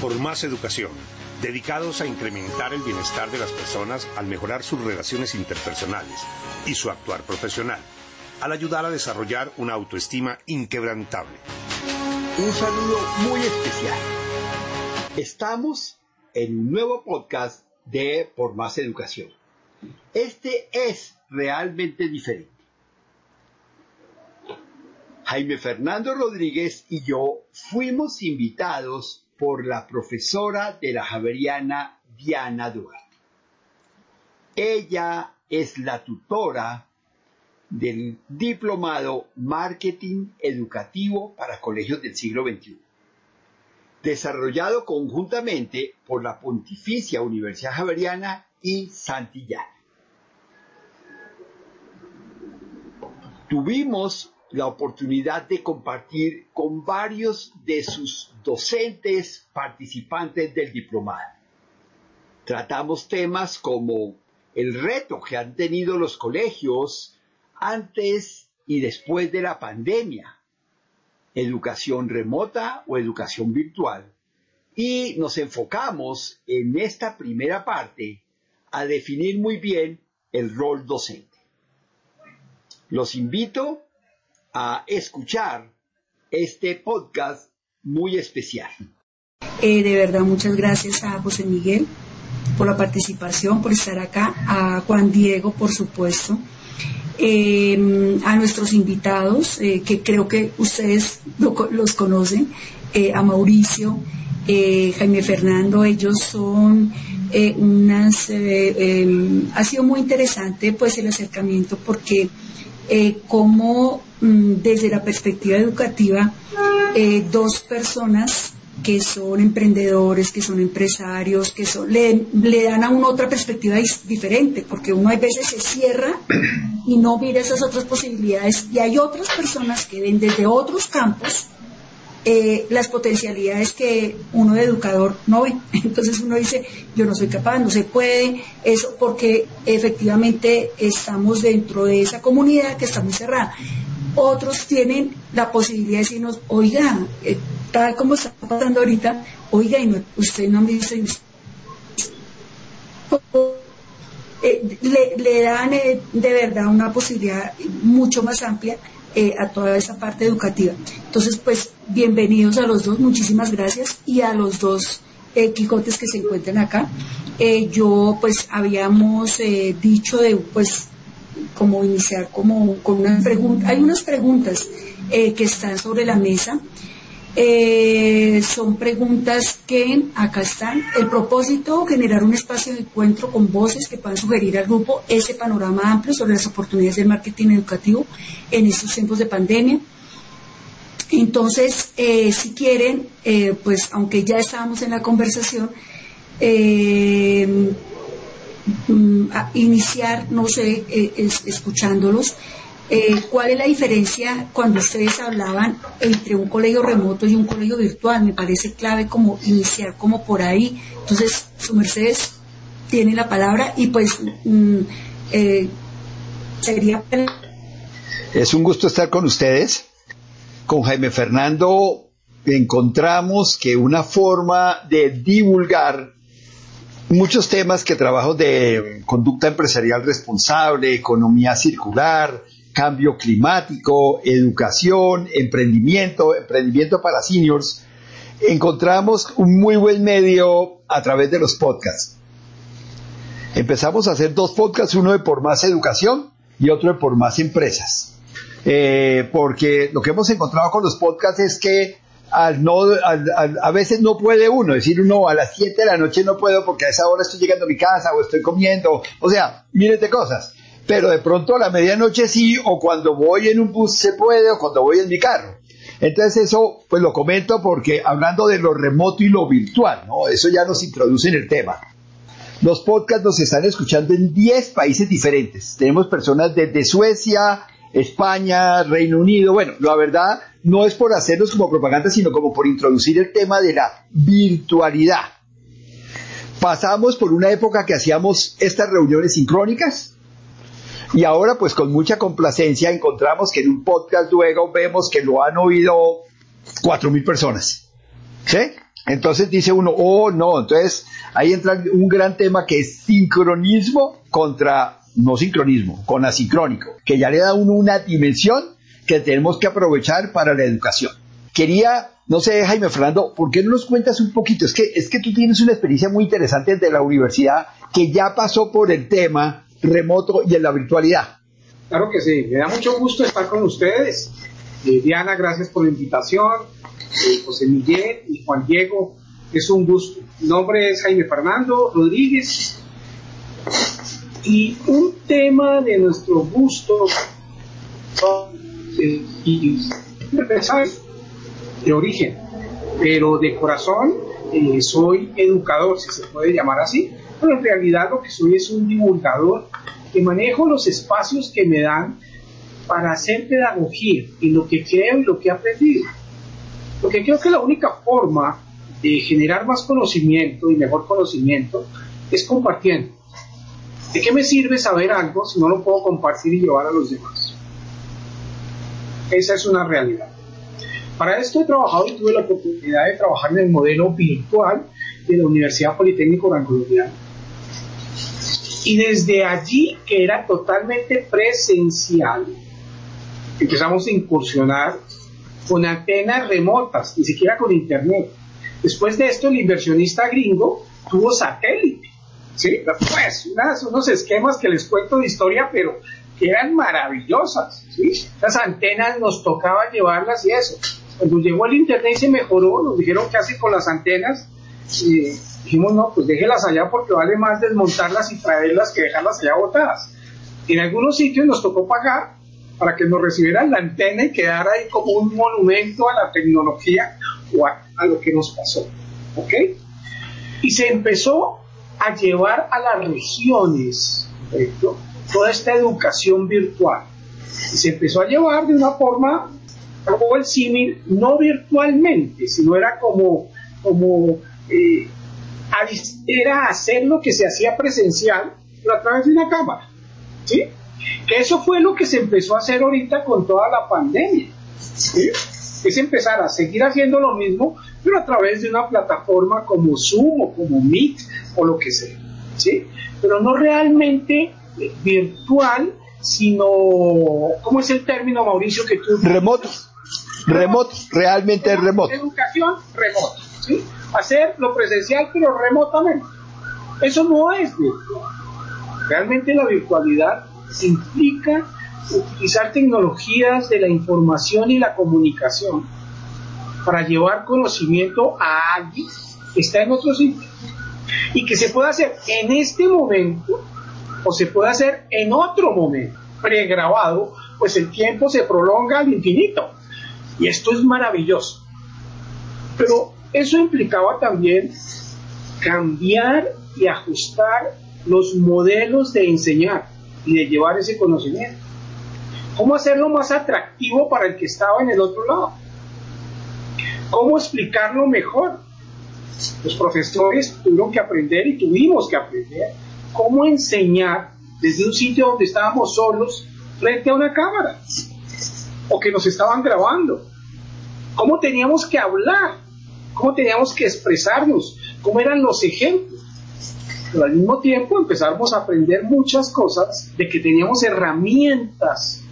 por más educación, dedicados a incrementar el bienestar de las personas al mejorar sus relaciones interpersonales y su actuar profesional, al ayudar a desarrollar una autoestima inquebrantable. Un saludo muy especial. Estamos en un nuevo podcast de Por Más Educación. Este es realmente diferente. Jaime Fernando Rodríguez y yo fuimos invitados por la profesora de la Javeriana Diana Duarte. Ella es la tutora del diplomado Marketing Educativo para Colegios del siglo XXI, desarrollado conjuntamente por la Pontificia Universidad Javeriana y Santillana. Tuvimos la oportunidad de compartir con varios de sus docentes participantes del diplomado. Tratamos temas como el reto que han tenido los colegios antes y después de la pandemia, educación remota o educación virtual, y nos enfocamos en esta primera parte a definir muy bien el rol docente. Los invito a escuchar este podcast muy especial. Eh, de verdad, muchas gracias a José Miguel por la participación, por estar acá, a Juan Diego, por supuesto, em, a nuestros invitados, eh, que creo que ustedes los conocen, eh, a Mauricio, Jaime Fernando, ellos son unas, em, ha sido muy interesante pues el acercamiento porque como mm, desde la perspectiva educativa, dos personas que son emprendedores, que son empresarios, que son, le, dan a uno otra perspectiva diferente, porque uno a veces se cierra y no mira esas otras posibilidades, y hay otras personas que ven desde otros campos eh, las potencialidades que uno de educador no ve. Entonces uno dice, yo no soy capaz, no se puede, eso porque efectivamente estamos dentro de esa comunidad que está muy cerrada. Otros tienen la posibilidad de decirnos, oiga, eh, tal como está pasando ahorita, oiga, y no, usted no me dice, eh, le, dan eh, de verdad una posibilidad mucho más amplia eh, a toda esa parte educativa. Entonces, pues, bienvenidos a los dos, muchísimas gracias, y a los dos Quijotes que se encuentran acá. yo, pues, habíamos dicho de, pues, como iniciar como con una pregunta, hay unas preguntas que están sobre la mesa eh, son preguntas que acá están. El propósito, generar un espacio de encuentro con voces que puedan sugerir al grupo ese panorama amplio sobre las oportunidades del marketing educativo en estos tiempos de pandemia. Entonces, eh, si quieren, eh, pues aunque ya estábamos en la conversación, mm, iniciar, no sé, escuchándolos eh, ¿Cuál es la diferencia cuando ustedes hablaban entre un colegio remoto y un colegio virtual? Me parece clave como iniciar como por ahí. Entonces, su Mercedes tiene la palabra y pues mm, eh, sería... Es un gusto estar con ustedes. Con Jaime Fernando encontramos que una forma de divulgar muchos temas que trabajo de conducta empresarial responsable, economía circular, cambio climático, educación, emprendimiento, emprendimiento para seniors, encontramos un muy buen medio a través de los podcasts. Empezamos a hacer dos podcasts, uno de por más educación y otro de por más empresas. Eh, porque lo que hemos encontrado con los podcasts es que al no, a veces no puede uno decir uno a las 7 de la noche no puedo porque a esa hora estoy llegando a mi casa o estoy comiendo, o sea, miles de cosas pero de pronto a la medianoche sí, o cuando voy en un bus se puede, o cuando voy en mi carro. Entonces eso, pues lo comento porque hablando de lo remoto y lo virtual, ¿no? Eso ya nos introduce en el tema. Los podcasts nos están escuchando en 10 países diferentes. Tenemos personas desde Suecia, España, Reino Unido. Bueno, la verdad no es por hacerlos como propaganda, sino como por introducir el tema de la virtualidad. Pasamos por una época que hacíamos estas reuniones sincrónicas, y ahora, pues con mucha complacencia, encontramos que en un podcast luego vemos que lo han oído cuatro mil personas. ¿Sí? Entonces dice uno, oh no, entonces ahí entra un gran tema que es sincronismo contra no sincronismo, con asincrónico, que ya le da uno una dimensión que tenemos que aprovechar para la educación. Quería, no sé, Jaime Fernando, ¿por qué no nos cuentas un poquito? Es que, es que tú tienes una experiencia muy interesante desde la universidad que ya pasó por el tema remoto y en la virtualidad. Claro que sí, me da mucho gusto estar con ustedes. Eh, Diana, gracias por la invitación. Eh, José Miguel y Juan Diego, es un gusto. Mi nombre es Jaime Fernando Rodríguez y un tema de nuestro gusto eh, de origen, pero de corazón eh, soy educador, si se puede llamar así, pero en realidad lo que soy es un divulgador que manejo los espacios que me dan para hacer pedagogía y lo que creo y lo que he aprendido. Porque creo que la única forma de generar más conocimiento y mejor conocimiento es compartiendo. ¿De qué me sirve saber algo si no lo puedo compartir y llevar a los demás? Esa es una realidad. Para esto he trabajado y tuve la oportunidad de trabajar en el modelo virtual de la Universidad Politécnica Colombiana. Y desde allí, que era totalmente presencial, empezamos a incursionar con antenas remotas, ni siquiera con internet. Después de esto, el inversionista gringo tuvo satélite. ¿sí? Pues unos esquemas que les cuento de historia, pero que eran maravillosas. ¿sí? Las antenas nos tocaba llevarlas y eso. Cuando llegó el internet y se mejoró, nos dijeron qué hace con las antenas. Dijimos, no, pues déjelas allá porque vale más desmontarlas y traerlas que dejarlas allá botadas. En algunos sitios nos tocó pagar para que nos recibieran la antena y quedara ahí como un monumento a la tecnología o a, lo que nos pasó. ¿Ok? Y se empezó a llevar a las regiones toda esta educación virtual. Y se empezó a llevar de una forma, como el símil, no virtualmente, sino era como, como eh, era hacer lo que se hacía presencial, pero a través de una cámara. ¿Sí? Que eso fue lo que se empezó a hacer ahorita con toda la pandemia. Es empezar a seguir haciendo lo mismo, pero a través de una plataforma como Zoom o como Meet o lo que sea. ¿sí? Pero no realmente eh, virtual, sino, ¿cómo es el término, Mauricio, que tú... Remoto. Remoto, realmente remoto. Educación remota. Hacer lo presencial, pero remotamente. Eso no es virtual. Realmente la virtualidad implica utilizar tecnologías de la información y la comunicación para llevar conocimiento a alguien que está en otro sitio y que se puede hacer en este momento o se puede hacer en otro momento pregrabado, pues el tiempo se prolonga al infinito y esto es maravilloso. Pero eso implicaba también cambiar y ajustar los modelos de enseñar y de llevar ese conocimiento. ¿Cómo hacerlo más atractivo para el que estaba en el otro lado? ¿Cómo explicarlo mejor? Los profesores tuvieron que aprender y tuvimos que aprender cómo enseñar desde un sitio donde estábamos solos frente a una cámara o que nos estaban grabando. ¿Cómo teníamos que hablar? ¿Cómo teníamos que expresarnos? ¿Cómo eran los ejemplos? pero al mismo tiempo empezamos a aprender muchas cosas de que teníamos herramientas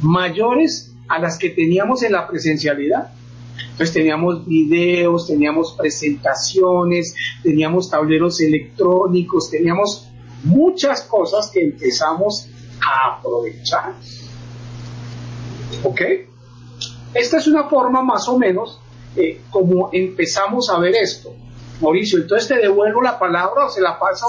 mayores a las que teníamos en la presencialidad. Entonces teníamos videos, teníamos presentaciones, teníamos tableros electrónicos, teníamos muchas cosas que empezamos a aprovechar. ¿Ok? Esta es una forma más o menos eh, como empezamos a ver esto. Mauricio, entonces te devuelvo la palabra o se la paso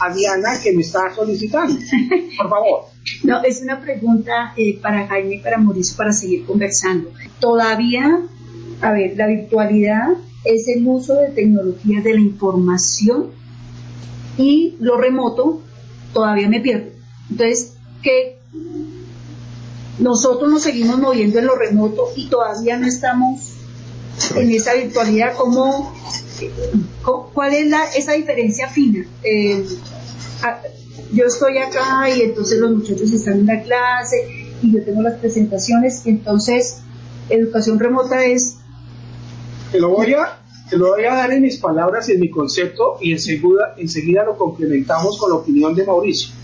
a Diana que me está solicitando. Por favor. No, es una pregunta eh, para Jaime y para Mauricio para seguir conversando. Todavía, a ver, la virtualidad es el uso de tecnologías de la información y lo remoto todavía me pierdo. Entonces, que nosotros nos seguimos moviendo en lo remoto y todavía no estamos en esa virtualidad, ¿cómo, ¿cuál es la, esa diferencia fina? Eh, yo estoy acá y entonces los muchachos están en la clase y yo tengo las presentaciones entonces educación remota es... Te lo voy a, Se lo voy a dar en mis palabras y en mi concepto y enseguida, enseguida lo complementamos con la opinión de Mauricio.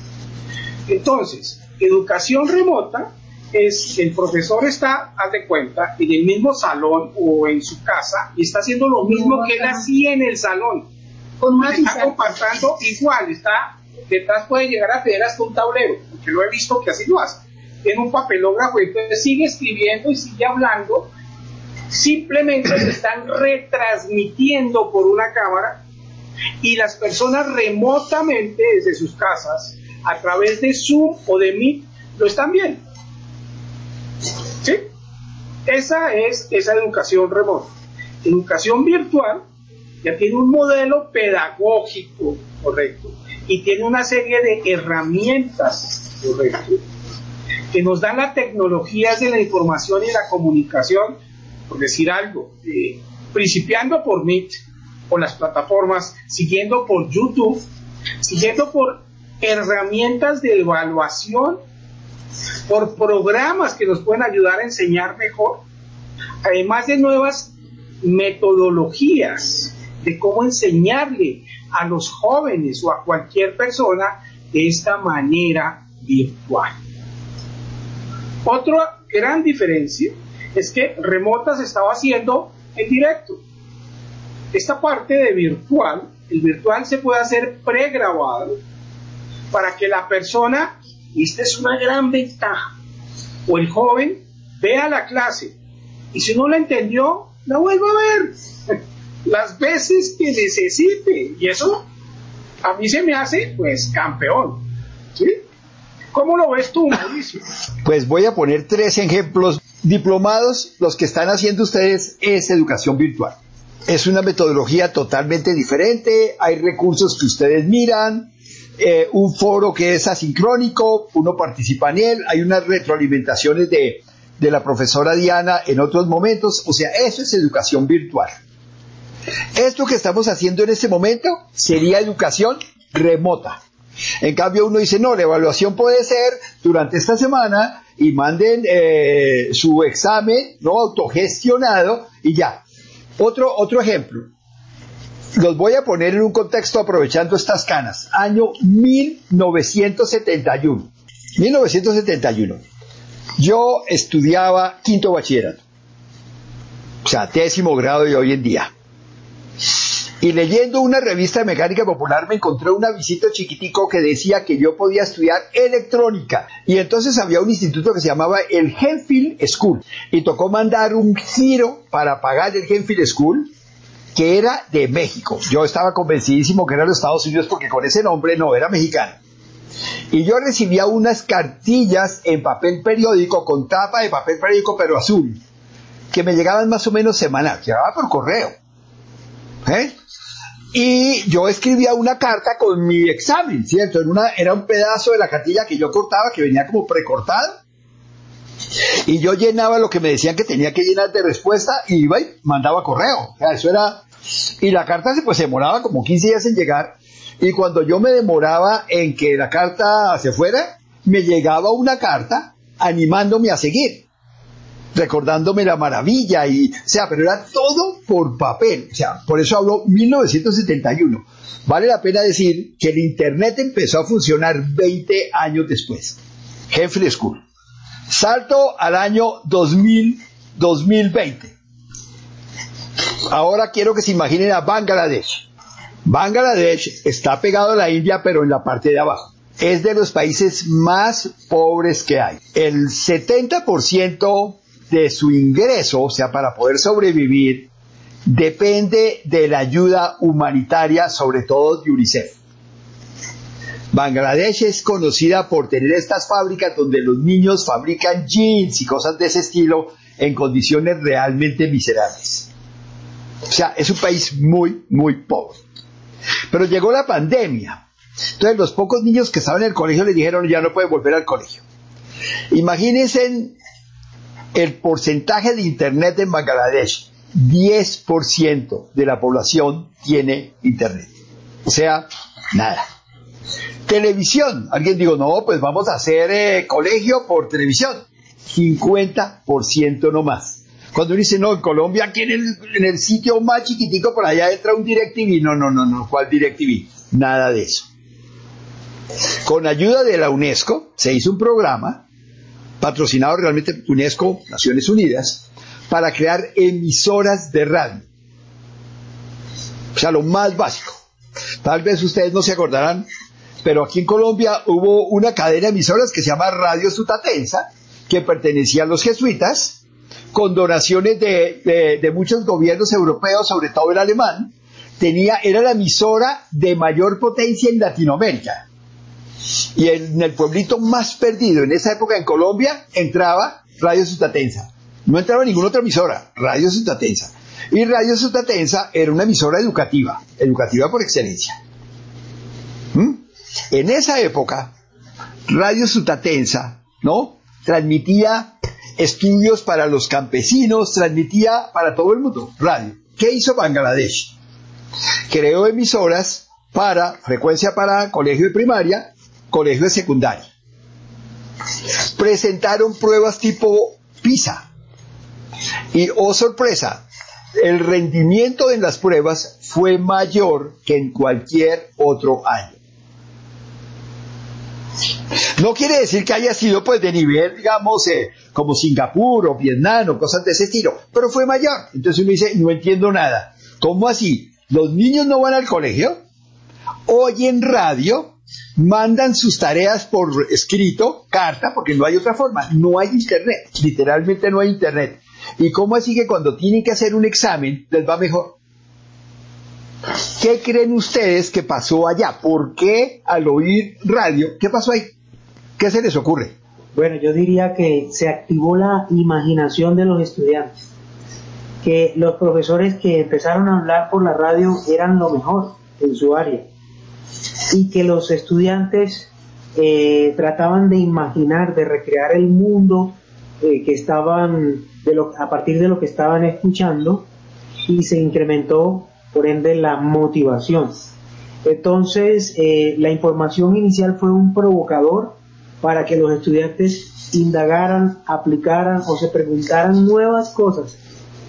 Entonces, educación remota es el profesor está, haz de cuenta, en el mismo salón o en su casa y está haciendo lo mismo que él hacía en el salón. Con una está compartiendo igual, está detrás puede llegar a tener hasta un tablero, porque lo he visto que así lo hace. En un papelógrafo, entonces sigue escribiendo y sigue hablando, simplemente se están retransmitiendo por una cámara y las personas remotamente desde sus casas, a través de Zoom o de Meet, lo están viendo. ¿Sí? Esa es esa educación remota. Educación virtual ya tiene un modelo pedagógico correcto y tiene una serie de herramientas correcto que nos dan las tecnologías de la información y la comunicación, por decir algo, eh, principiando por Meet o las plataformas, siguiendo por YouTube, siguiendo por herramientas de evaluación por programas que nos pueden ayudar a enseñar mejor, además de nuevas metodologías de cómo enseñarle a los jóvenes o a cualquier persona de esta manera virtual. Otra gran diferencia es que remota se estaba haciendo en directo. Esta parte de virtual, el virtual se puede hacer pregrabado para que la persona y esta es una gran ventaja. O el joven vea la clase y si no la entendió, la vuelva a ver las veces que necesite. Y eso a mí se me hace pues campeón. ¿Sí? ¿Cómo lo ves tú, Mauricio? Pues voy a poner tres ejemplos diplomados. Los que están haciendo ustedes es educación virtual. Es una metodología totalmente diferente. Hay recursos que ustedes miran, eh, un foro que es asincrónico, uno participa en él, hay unas retroalimentaciones de, de la profesora Diana en otros momentos, o sea, eso es educación virtual. Esto que estamos haciendo en este momento sería educación remota. En cambio, uno dice, no, la evaluación puede ser durante esta semana y manden eh, su examen no autogestionado y ya. Otro, otro ejemplo, los voy a poner en un contexto aprovechando estas canas. Año 1971. 1971. Yo estudiaba quinto bachillerato. O sea, décimo grado de hoy en día. Y leyendo una revista de mecánica popular me encontré un avisito chiquitico que decía que yo podía estudiar electrónica. Y entonces había un instituto que se llamaba el Genfield School. Y tocó mandar un giro para pagar el Genfield School que era de México. Yo estaba convencidísimo que era de Estados Unidos porque con ese nombre no era mexicano. Y yo recibía unas cartillas en papel periódico, con tapa de papel periódico, pero azul, que me llegaban más o menos semanal, llegaba por correo. ¿Eh? Y yo escribía una carta con mi examen, ¿cierto? una, era un pedazo de la cartilla que yo cortaba, que venía como precortado. Y yo llenaba lo que me decían que tenía que llenar de respuesta y iba y mandaba correo. O sea, eso era y la carta se, pues, se demoraba como 15 días en llegar. Y cuando yo me demoraba en que la carta se fuera, me llegaba una carta animándome a seguir, recordándome la maravilla y, o sea, pero era todo por papel, o sea, por eso hablo 1971. Vale la pena decir que el Internet empezó a funcionar 20 años después. Jeffrey School. Salto al año 2000, 2020. Ahora quiero que se imaginen a Bangladesh. Bangladesh está pegado a la India, pero en la parte de abajo. Es de los países más pobres que hay. El 70% de su ingreso, o sea, para poder sobrevivir, depende de la ayuda humanitaria, sobre todo de UNICEF. Bangladesh es conocida por tener estas fábricas donde los niños fabrican jeans y cosas de ese estilo en condiciones realmente miserables. O sea, es un país muy, muy pobre. Pero llegó la pandemia. Entonces los pocos niños que estaban en el colegio le dijeron ya no pueden volver al colegio. Imagínense el porcentaje de internet en Bangladesh. 10% de la población tiene internet. O sea, nada. Televisión. Alguien dijo, no, pues vamos a hacer eh, colegio por televisión. 50% no más. Cuando uno dice, no, en Colombia, aquí en el, en el sitio más chiquitico, por allá entra un DirecTV. No, no, no, no, ¿cuál DirecTV? Nada de eso. Con ayuda de la UNESCO se hizo un programa, patrocinado realmente UNESCO, Naciones Unidas, para crear emisoras de radio. O sea, lo más básico. Tal vez ustedes no se acordarán, pero aquí en Colombia hubo una cadena de emisoras que se llama Radio Sutatensa, que pertenecía a los jesuitas, con donaciones de, muchos gobiernos europeos, sobre todo el alemán, tenía, era la emisora de mayor potencia en Latinoamérica. Y en el pueblito más perdido en esa época en Colombia entraba Radio Sutatensa. No entraba ninguna otra emisora, Radio Sutatensa. Y Radio Sutatensa era una emisora educativa, educativa por excelencia. ¿Mm? En esa época, Radio Sutatensa, ¿no? Transmitía estudios para los campesinos, transmitía para todo el mundo, radio. ¿Qué hizo Bangladesh? Creó emisoras para, frecuencia para colegio de primaria, colegio de secundaria. Presentaron pruebas tipo PISA. Y, oh sorpresa, el rendimiento en las pruebas fue mayor que en cualquier otro año. No quiere decir que haya sido pues de nivel, digamos, eh, como Singapur o Vietnam o cosas de ese estilo, pero fue mayor. Entonces uno dice, no entiendo nada. ¿Cómo así? ¿Los niños no van al colegio? Oyen radio, mandan sus tareas por escrito, carta, porque no hay otra forma. No hay internet, literalmente no hay internet. ¿Y cómo así que cuando tienen que hacer un examen les va mejor? ¿Qué creen ustedes que pasó allá? ¿Por qué al oír radio? ¿Qué pasó ahí? ¿Qué se les ocurre? Bueno, yo diría que se activó la imaginación de los estudiantes, que los profesores que empezaron a hablar por la radio eran lo mejor en su área y que los estudiantes eh, trataban de imaginar, de recrear el mundo eh, que estaban a partir de lo que estaban escuchando y se incrementó por ende la motivación. Entonces, eh, la información inicial fue un provocador para que los estudiantes indagaran, aplicaran o se preguntaran nuevas cosas.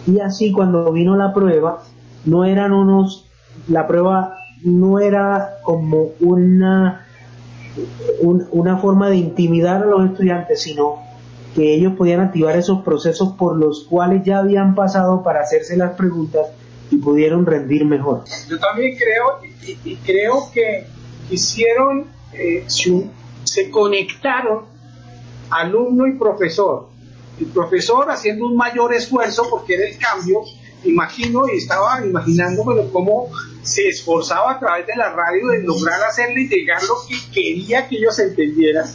Y así cuando vino la prueba, no eran unos, la prueba no era como una, una forma de intimidar a los estudiantes, sino que ellos podían activar esos procesos por los cuales ya habían pasado para hacerse las preguntas y pudieron rendir mejor. Yo también creo y, creo que hicieron, eh, se conectaron alumno y profesor. El profesor haciendo un mayor esfuerzo porque era el cambio, imagino y estaba imaginando cómo se esforzaba a través de la radio de lograr hacerle llegar lo que quería que ellos entendieran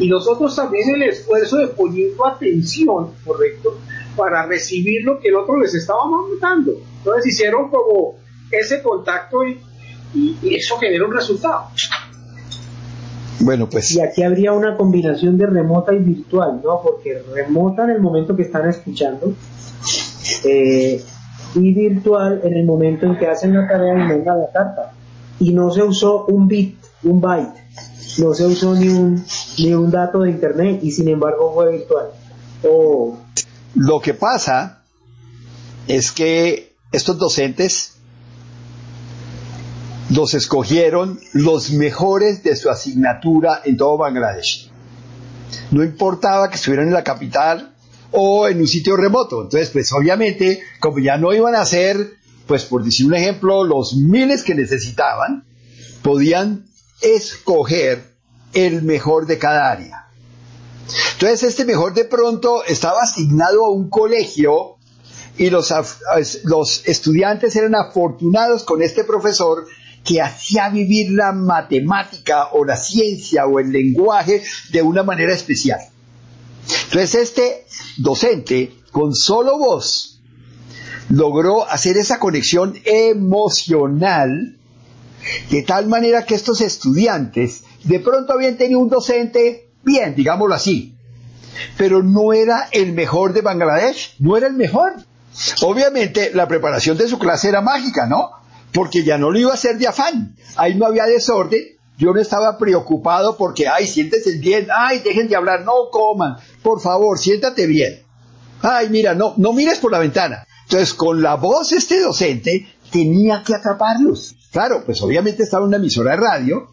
y nosotros también el esfuerzo de poniendo atención, ¿correcto? Para recibir lo que el otro les estaba mandando. Entonces hicieron como ese contacto y, eso genera un resultado. Bueno, pues. Y aquí habría una combinación de remota y virtual, ¿no? Porque remota en el momento que están escuchando eh, y virtual en el momento en que hacen la tarea y mandan la carta. Y no se usó un bit, un byte no se usó ni un, ni un dato de internet y sin embargo fue virtual. Lo que pasa es que estos docentes los escogieron los mejores de su asignatura en todo Bangladesh. No importaba que estuvieran en la capital o en un sitio remoto. Entonces, pues obviamente, como ya no iban a ser, pues por decir un ejemplo, los miles que necesitaban, podían escoger el mejor de cada área. Entonces este mejor de pronto estaba asignado a un colegio y los, los estudiantes eran afortunados con este profesor que hacía vivir la matemática o la ciencia o el lenguaje de una manera especial. Entonces este docente, con solo voz, logró hacer esa conexión emocional de tal manera que estos estudiantes de pronto habían tenido un docente bien, digámoslo así, pero no era el mejor de Bangladesh, no era el mejor. Obviamente la preparación de su clase era mágica, ¿no? Porque ya no lo iba a hacer de afán, ahí no había desorden, yo no estaba preocupado porque, ay, siéntese bien, ay, dejen de hablar, no coman, por favor, siéntate bien. Ay, mira, no, no mires por la ventana. Entonces, con la voz este docente tenía que atraparlos. Claro, pues obviamente estaba en una emisora de radio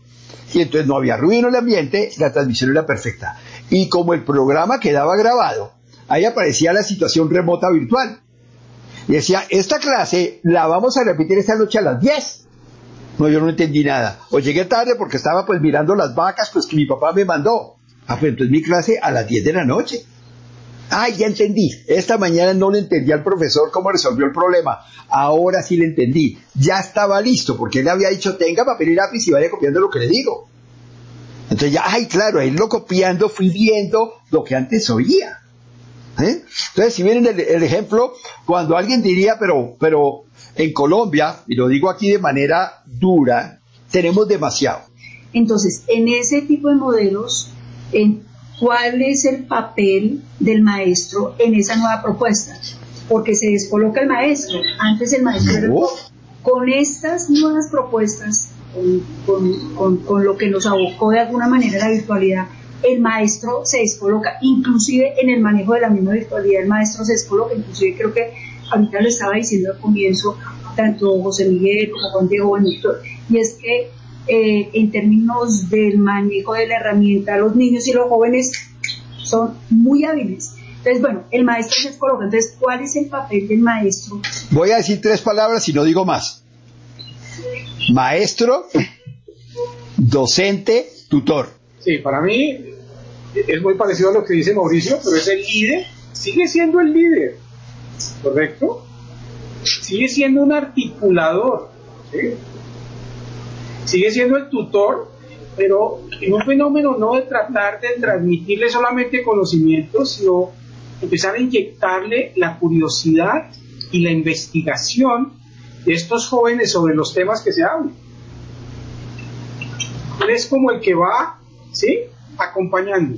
y entonces no había ruido en el ambiente, la transmisión era perfecta. Y como el programa quedaba grabado, ahí aparecía la situación remota virtual. Y decía, esta clase la vamos a repetir esta noche a las 10. No, yo no entendí nada. O llegué tarde porque estaba pues mirando las vacas pues que mi papá me mandó. Ah, pues entonces mi clase a las 10 de la noche. Ay, ya entendí. Esta mañana no le entendí al profesor cómo resolvió el problema. Ahora sí le entendí. Ya estaba listo, porque él había dicho, tenga papel y lápiz y vaya copiando lo que le digo. Entonces ya, ay, claro, ahí lo copiando, fui viendo lo que antes oía. ¿Eh? Entonces, si vienen el, el, ejemplo, cuando alguien diría, pero, pero en Colombia, y lo digo aquí de manera dura, tenemos demasiado. Entonces, en ese tipo de modelos, en cuál es el papel del maestro en esa nueva propuesta, porque se descoloca el maestro. Antes el maestro era con estas nuevas propuestas, con, con, con, lo que nos abocó de alguna manera la virtualidad, el maestro se descoloca, inclusive en el manejo de la misma virtualidad, el maestro se descoloca, inclusive creo que ahorita lo estaba diciendo al comienzo, tanto José Miguel como Juan Diego Benito, y es que eh, en términos del manejo de la herramienta, los niños y los jóvenes son muy hábiles. Entonces, bueno, el maestro se coloca. Entonces, ¿cuál es el papel del maestro? Voy a decir tres palabras y no digo más. Maestro, docente, tutor. Sí, para mí es muy parecido a lo que dice Mauricio, pero es el líder, sigue siendo el líder, ¿correcto? Sigue siendo un articulador, sigue siendo el tutor, pero en un fenómeno no de tratar de transmitirle solamente conocimientos, sino empezar a inyectarle la curiosidad y la investigación de estos jóvenes sobre los temas que se hablan. Él es como el que va, ¿sí? Acompañando.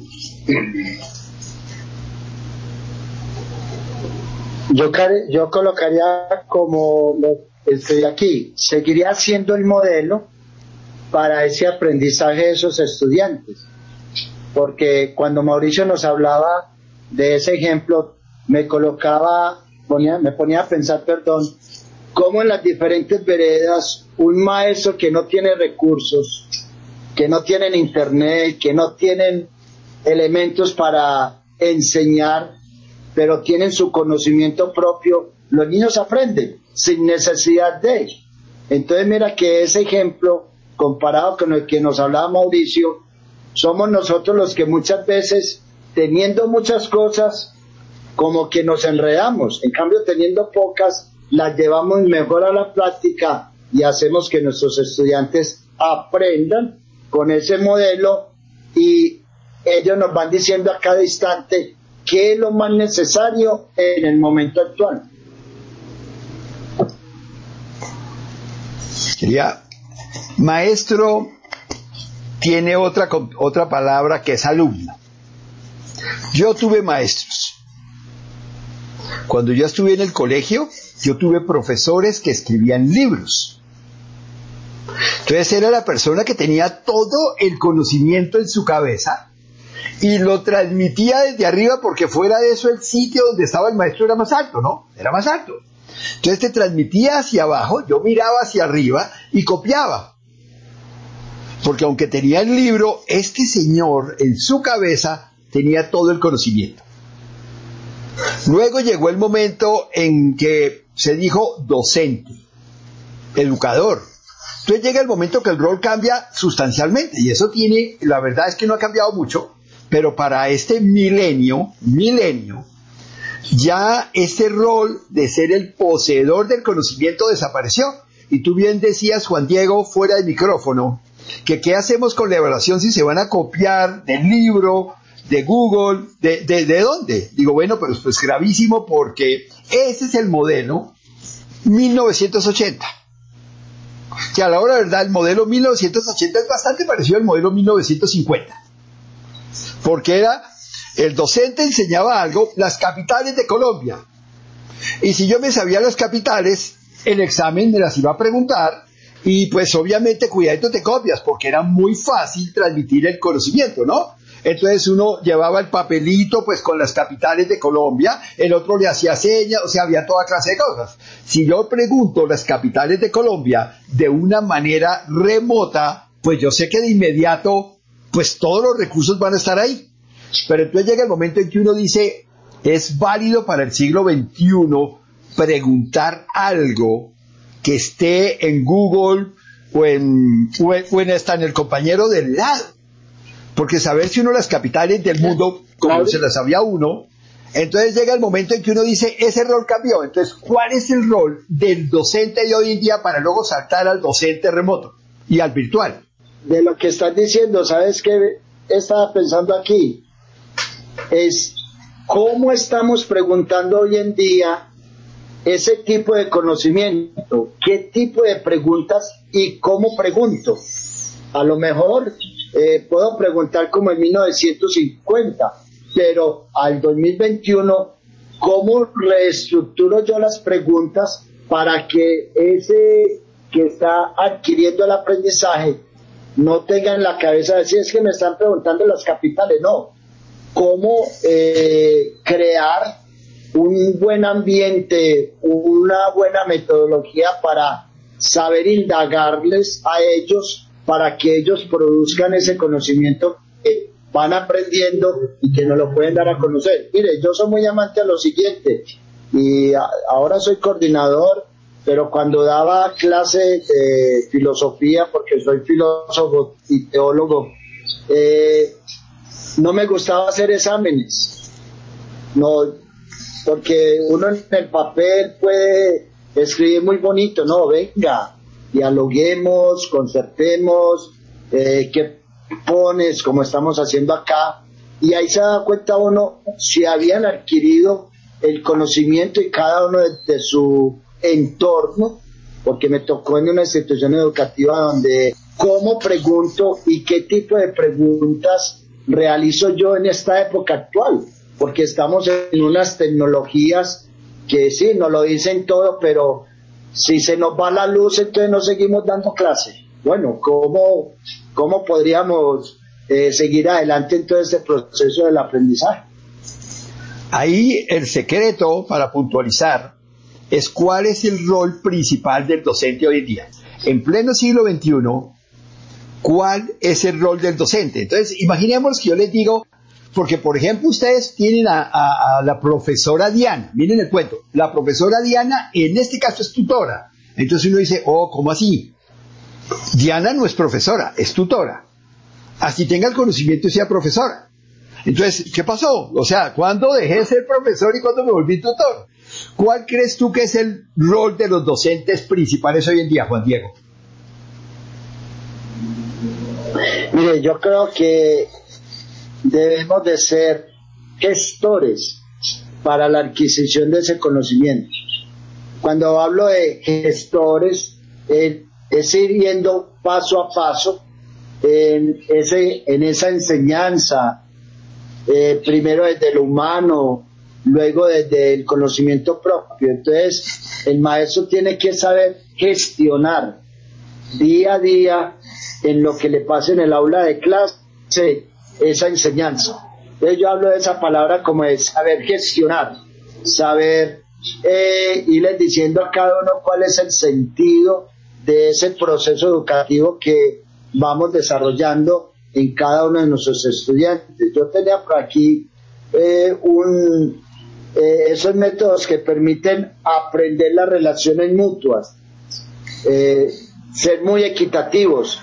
Yo, yo colocaría como estoy aquí, seguiría siendo el modelo para ese aprendizaje de esos estudiantes. Porque cuando Mauricio nos hablaba de ese ejemplo, me colocaba, me ponía a pensar, perdón, cómo en las diferentes veredas un maestro que no tiene recursos, que no tienen internet, que no tienen elementos para enseñar, pero tienen su conocimiento propio, los niños aprenden sin necesidad de. Entonces mira que ese ejemplo comparado con el que nos hablaba Mauricio, somos nosotros los que muchas veces, teniendo muchas cosas, como que nos enredamos. En cambio, teniendo pocas, las llevamos mejor a la práctica y hacemos que nuestros estudiantes aprendan con ese modelo y ellos nos van diciendo a cada instante qué es lo más necesario en el momento actual. Quería Maestro tiene otra, otra palabra que es alumno. Yo tuve maestros. Cuando yo estuve en el colegio, yo tuve profesores que escribían libros. Entonces era la persona que tenía todo el conocimiento en su cabeza y lo transmitía desde arriba porque fuera de eso el sitio donde estaba el maestro era más alto, ¿no? Era más alto. Entonces te transmitía hacia abajo, yo miraba hacia arriba y copiaba. Porque aunque tenía el libro, este señor en su cabeza tenía todo el conocimiento. Luego llegó el momento en que se dijo docente, educador. Entonces llega el momento que el rol cambia sustancialmente y eso tiene, la verdad es que no ha cambiado mucho, pero para este milenio, milenio, ya ese rol de ser el poseedor del conocimiento desapareció. Y tú bien decías, Juan Diego, fuera de micrófono, que qué hacemos con la evaluación si se van a copiar del libro, de Google, de, de, dónde. Digo, bueno, pero pues gravísimo porque ese es el modelo 1980. Que a la hora de verdad el modelo 1980 es bastante parecido al modelo 1950. Porque era, el docente enseñaba algo, las capitales de Colombia. Y si yo me sabía las capitales, el examen me las iba a preguntar y pues obviamente cuidadito te copias, porque era muy fácil transmitir el conocimiento, ¿no? Entonces uno llevaba el papelito pues con las capitales de Colombia, el otro le hacía señas, o sea, había toda clase de cosas. Si yo pregunto las capitales de Colombia de una manera remota, pues yo sé que de inmediato pues todos los recursos van a estar ahí. Pero entonces llega el momento en que uno dice, es válido para el siglo XXI preguntar algo que esté en Google o en, o en, hasta en el compañero del lado. Porque saber si uno las capitales del mundo, como se las sabía uno, entonces llega el momento en que uno dice, ese rol cambió. Entonces, ¿cuál es el rol del docente de hoy en día para luego saltar al docente remoto y al virtual? De lo que estás diciendo, ¿sabes qué estaba pensando aquí? Es cómo estamos preguntando hoy en día ese tipo de conocimiento, qué tipo de preguntas y cómo pregunto. A lo mejor eh, puedo preguntar como en 1950, pero al 2021, ¿cómo reestructuro yo las preguntas para que ese que está adquiriendo el aprendizaje no tenga en la cabeza decir es que me están preguntando las capitales? No. ¿Cómo eh, crear un buen ambiente, una buena metodología para saber indagarles a ellos para que ellos produzcan ese conocimiento que van aprendiendo y que nos lo pueden dar a conocer. Mire, yo soy muy amante a lo siguiente y ahora soy coordinador, pero cuando daba clase de filosofía, porque soy filósofo y teólogo, eh, no me gustaba hacer exámenes. No, porque uno en el papel puede escribir muy bonito, no, venga, dialoguemos, concertemos, eh, qué pones, como estamos haciendo acá, y ahí se da cuenta uno si habían adquirido el conocimiento y cada uno de, su entorno, porque me tocó en una institución educativa donde cómo pregunto y qué tipo de preguntas realizo yo en esta época actual porque estamos en unas tecnologías que sí, nos lo dicen todo, pero si se nos va la luz, entonces no seguimos dando clase. Bueno, ¿cómo, cómo podríamos eh, seguir adelante en todo este proceso del aprendizaje? Ahí el secreto para puntualizar es cuál es el rol principal del docente hoy en día. En pleno siglo XXI, ¿cuál es el rol del docente? Entonces, imaginemos que yo les digo, porque, por ejemplo, ustedes tienen a, la profesora Diana, miren el cuento, la profesora Diana en este caso es tutora. Entonces uno dice, oh, ¿cómo así? Diana no es profesora, es tutora. Así tenga el conocimiento y sea profesora. Entonces, ¿qué pasó? O sea, ¿cuándo dejé de ser profesor y cuándo me volví tutor? ¿Cuál crees tú que es el rol de los docentes principales hoy en día, Juan Diego? Mire, yo creo que debemos de ser gestores para la adquisición de ese conocimiento. Cuando hablo de gestores, es ir yendo paso a paso en, ese, en esa enseñanza, eh, primero desde lo humano, luego desde el conocimiento propio. Entonces, el maestro tiene que saber gestionar día a día en lo que le pasa en el aula de clase esa enseñanza. Entonces yo hablo de esa palabra como es saber gestionar, saber eh, irles diciendo a cada uno cuál es el sentido de ese proceso educativo que vamos desarrollando en cada uno de nuestros estudiantes. Yo tenía por aquí eh, un, eh, esos métodos que permiten aprender las relaciones mutuas, eh, ser muy equitativos,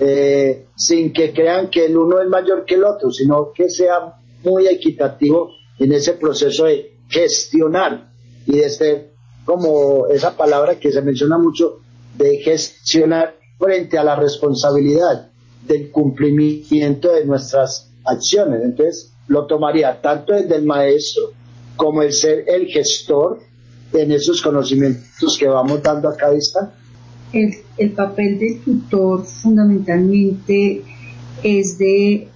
eh, sin que crean que el uno es mayor que el otro, sino que sea muy equitativo en ese proceso de gestionar y de ser como esa palabra que se menciona mucho, de gestionar frente a la responsabilidad del cumplimiento de nuestras acciones. Entonces, lo tomaría tanto desde el maestro como el ser el gestor en esos conocimientos que vamos dando a cada instante el, papel del tutor fundamentalmente es de,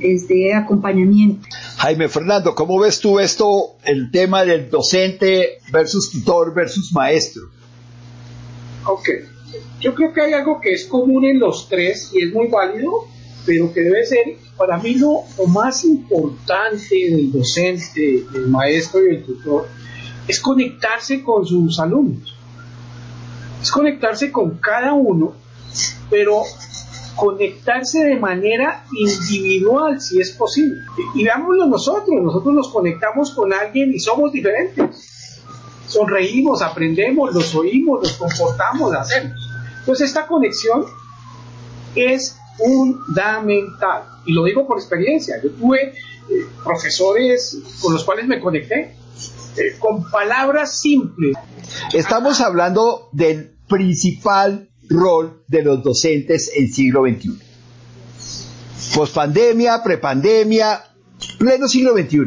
es de acompañamiento. Jaime Fernando, ¿cómo ves tú esto, el tema del docente versus tutor versus maestro? Ok, yo creo que hay algo que es común en los tres y es muy válido pero que debe ser para mí lo, más importante del docente, del maestro y del tutor, es conectarse con sus alumnos, es conectarse con cada uno, pero conectarse de manera individual si es posible. Y, veámoslo nosotros, nosotros nos conectamos con alguien y somos diferentes. Sonreímos, aprendemos, los oímos, los comportamos, hacemos. Entonces esta conexión es fundamental. Y lo digo por experiencia. Yo tuve eh, profesores con los cuales me conecté eh, con palabras simples. Estamos hablando del principal rol de los docentes en siglo XXI. Pospandemia, prepandemia, pleno siglo XXI.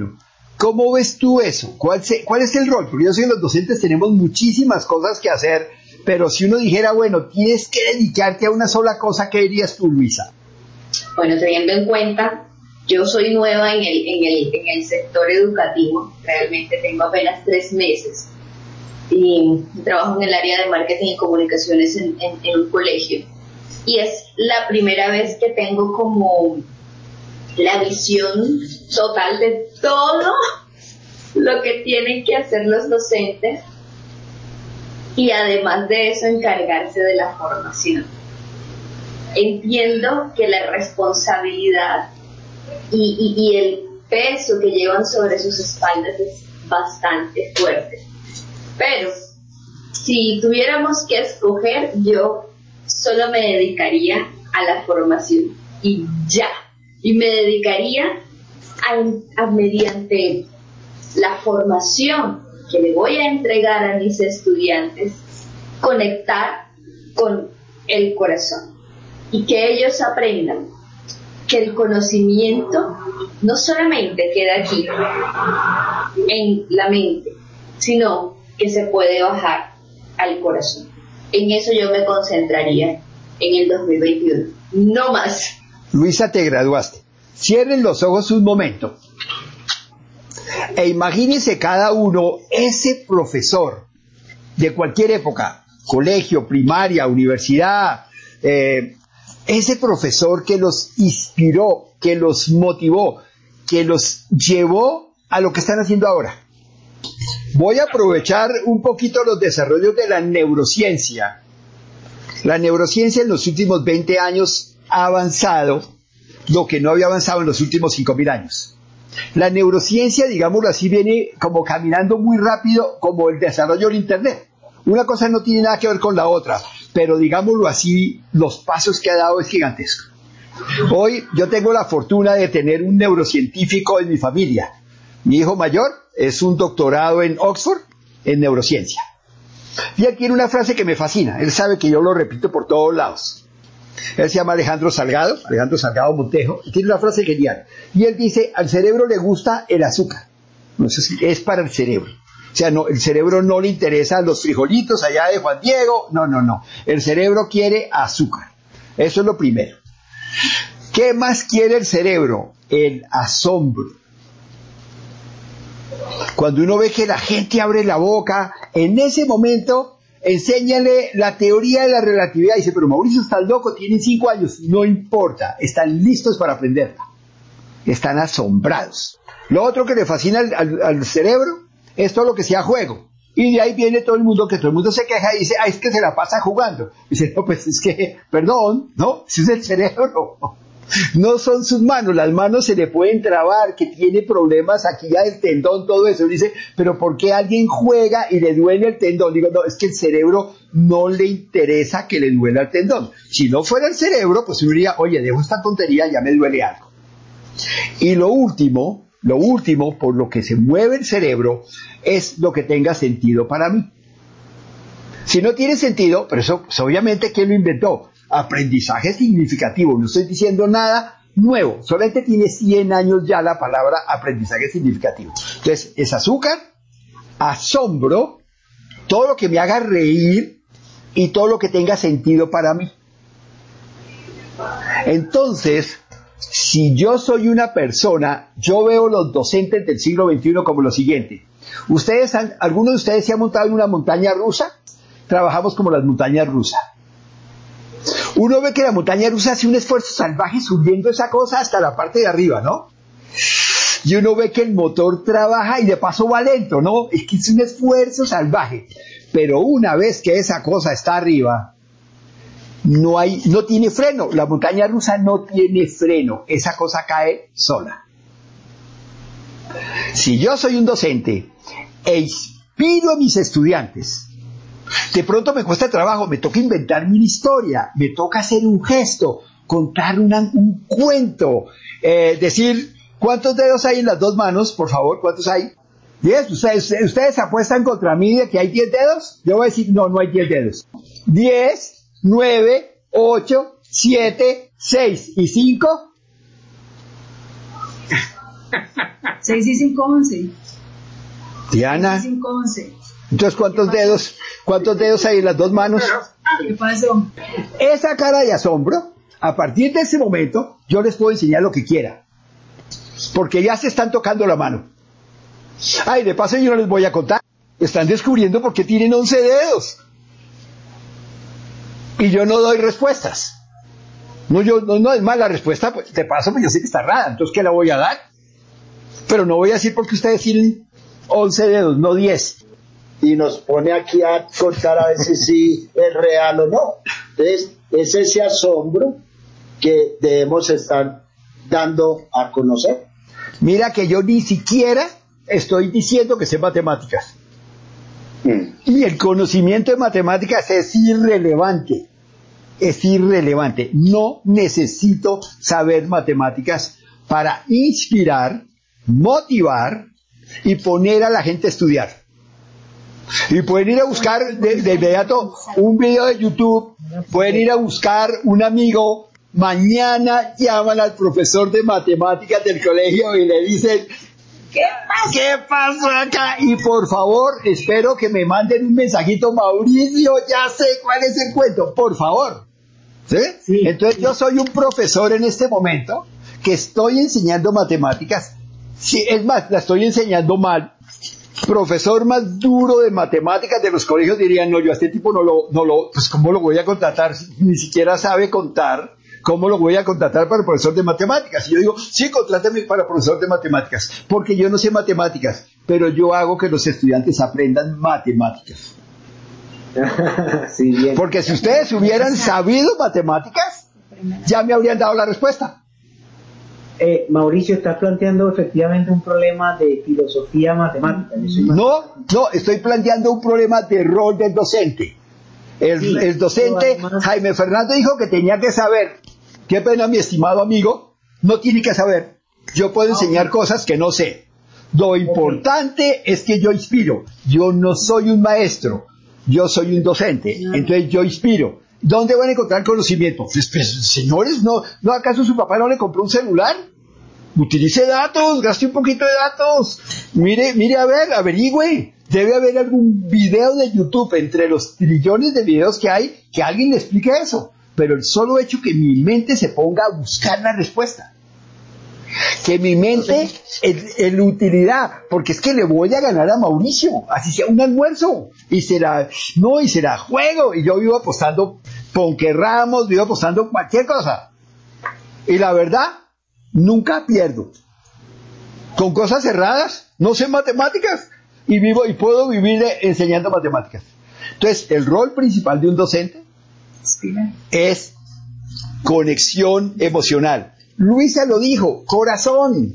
¿Cómo ves tú eso? ¿Cuál, ¿Cuál, es el rol? Porque yo sé que los docentes tenemos muchísimas cosas que hacer, pero si uno dijera, bueno, tienes que dedicarte a una sola cosa, ¿qué dirías tú, Luisa? Bueno, teniendo en cuenta, yo soy nueva en el, en el, en el sector educativo, realmente tengo apenas tres meses y trabajo en el área de marketing y comunicaciones en, un colegio. Y es la primera vez que tengo como la visión total de todo lo que tienen que hacer los docentes y además de eso encargarse de la formación. Entiendo que la responsabilidad y, y el peso que llevan sobre sus espaldas es bastante fuerte pero si tuviéramos que escoger, yo solo me dedicaría a la formación y ya. Y me dedicaría a, mediante la formación que le voy a entregar a mis estudiantes, conectar con el corazón y que ellos aprendan que el conocimiento no solamente queda aquí en la mente, sino que se puede bajar al corazón. En eso yo me concentraría en el 2021, no más. Luisa, te graduaste. Cierren los ojos un momento. E imagínense cada uno ese profesor de cualquier época, colegio, primaria, universidad, eh, ese profesor que los inspiró, que los motivó, que los llevó a lo que están haciendo ahora. Voy a aprovechar un poquito los desarrollos de la neurociencia. La neurociencia en los últimos 20 años ha avanzado lo que no había avanzado en los últimos 5.000 años. La neurociencia, digámoslo así, viene como caminando muy rápido como el desarrollo del Internet. Una cosa no tiene nada que ver con la otra, pero digámoslo así, los pasos que ha dado es gigantesco. Hoy yo tengo la fortuna de tener un neurocientífico en mi familia. Mi hijo mayor es un doctorado en Oxford en neurociencia. Y él tiene una frase que me fascina. Él sabe que yo lo repito por todos lados. Él se llama Alejandro Salgado, Alejandro Salgado Montejo, y tiene una frase genial. Y él dice, al cerebro le gusta el azúcar. No sé si es para el cerebro. O sea, no, el cerebro no le interesa los frijolitos allá de Juan Diego. No, no, no. El cerebro quiere azúcar. Eso es lo primero. ¿Qué más quiere el cerebro? El asombro. Cuando uno ve que la gente abre la boca, en ese momento, enséñale la teoría de la relatividad. Dice, pero Mauricio está loco, tiene cinco años. No importa, están listos para aprenderla. Están asombrados. Lo otro que le fascina al, cerebro es todo lo que sea juego. Y de ahí viene todo el mundo, que todo el mundo se queja y dice, ah, es que se la pasa jugando. Dice, no, pues es que, perdón, no, si es el cerebro. No son sus manos, las manos se le pueden trabar, que tiene problemas aquí ya del tendón, todo eso. Dice, pero ¿por qué alguien juega y le duele el tendón? Digo, no, es que el cerebro no le interesa que le duela el tendón. Si no fuera el cerebro, pues uno diría, oye, dejo esta tontería, ya me duele algo. Y lo último, lo último por lo que se mueve el cerebro es lo que tenga sentido para mí. Si no tiene sentido, pero eso, pues, obviamente, ¿quién lo inventó? Aprendizaje significativo. No estoy diciendo nada nuevo, solamente tiene 100 años ya la palabra aprendizaje significativo. Entonces, es azúcar, asombro, todo lo que me haga reír y todo lo que tenga sentido para mí. Entonces, si yo soy una persona, yo veo los docentes del siglo XXI como lo siguiente. Ustedes, han, algunos de ustedes se han montado en una montaña rusa, trabajamos como las montañas rusas. Uno ve que la montaña rusa hace un esfuerzo salvaje subiendo esa cosa hasta la parte de arriba, ¿no? Y uno ve que el motor trabaja y de paso va lento, ¿no? Es que es un esfuerzo salvaje. Pero una vez que esa cosa está arriba, no hay, no tiene freno. La montaña rusa no tiene freno. Esa cosa cae sola. Si yo soy un docente e inspiro a mis estudiantes, de pronto me cuesta trabajo, me toca inventar mi historia, me toca hacer un gesto, contar un cuento, eh, decir cuántos dedos hay en las dos manos, por favor, cuántos hay. ¿Diez? ¿Ustedes, ¿Ustedes apuestan contra mí de que hay diez dedos? Yo voy a decir, no, no hay diez dedos. Diez, nueve, ocho, siete, seis y cinco. Seis y cinco, once. Diana. Seis y cinco, once. Entonces, ¿cuántos dedos, cuántos dedos hay en las dos manos? ¿Qué pasó? Esa cara de asombro, a partir de ese momento, yo les puedo enseñar lo que quiera. Porque ya se están tocando la mano. Ay, de paso yo no les voy a contar. Están descubriendo por qué tienen 11 dedos. Y yo no doy respuestas. No, yo, no, no es más la respuesta, pues de paso, pues yo sé que está rara, entonces ¿qué la voy a dar? Pero no voy a decir porque ustedes tienen 11 dedos, no 10 y nos pone aquí a contar a veces si es real o no. Entonces, es ese asombro que debemos estar dando a conocer. Mira que yo ni siquiera estoy diciendo que sé matemáticas. Mm. Y el conocimiento de matemáticas es irrelevante. Es irrelevante. No necesito saber matemáticas para inspirar, motivar y poner a la gente a estudiar. Y pueden ir a buscar de, de, inmediato un video de YouTube, pueden ir a buscar un amigo, mañana llaman al profesor de matemáticas del colegio y le dicen, ¿qué pasó? ¿Qué pasó acá? Y por favor, espero que me manden un mensajito, Mauricio, ya sé cuál es el cuento, por favor. ¿Sí? Entonces yo soy un profesor en este momento que estoy enseñando matemáticas. Sí, es más, la estoy enseñando mal, profesor más duro de matemáticas de los colegios dirían, no, yo a este tipo no lo, no lo, pues cómo lo voy a contratar, ni siquiera sabe contar, ¿cómo lo voy a contratar para profesor de matemáticas? Y yo digo, sí, contrátame para profesor de matemáticas, porque yo no sé matemáticas, pero yo hago que los estudiantes aprendan matemáticas. Porque si ustedes hubieran sabido matemáticas, ya me habrían dado la respuesta. Eh, Mauricio, estás planteando efectivamente un problema de filosofía matemática. No, no, estoy planteando un problema de rol del docente. El, docente Jaime Fernando dijo que tenía que saber. Qué pena, mi estimado amigo, no tiene que saber. Yo puedo enseñar cosas que no sé. Lo importante es que yo inspiro. Yo no soy un maestro, yo soy un docente. Entonces yo inspiro. ¿Dónde van a encontrar conocimiento? Pues, pues, señores, ¿no, ¿no acaso su papá no le compró un celular? Utilice datos, gaste un poquito de datos. Mire, mire a ver, averigüe. Debe haber algún video de YouTube entre los trillones de videos que hay que alguien le explique eso. Pero el solo hecho que mi mente se ponga a buscar la respuesta. Que mi mente en, utilidad, porque es que le voy a ganar a Mauricio, así sea un almuerzo, y será, no, y será juego, y yo vivo apostando Ponquerramos, vivo apostando cualquier cosa. Y la verdad, nunca pierdo. Con cosas cerradas, no sé matemáticas, y vivo, y puedo vivir enseñando matemáticas. Entonces, el rol principal de un docente es conexión emocional. Luisa lo dijo, corazón.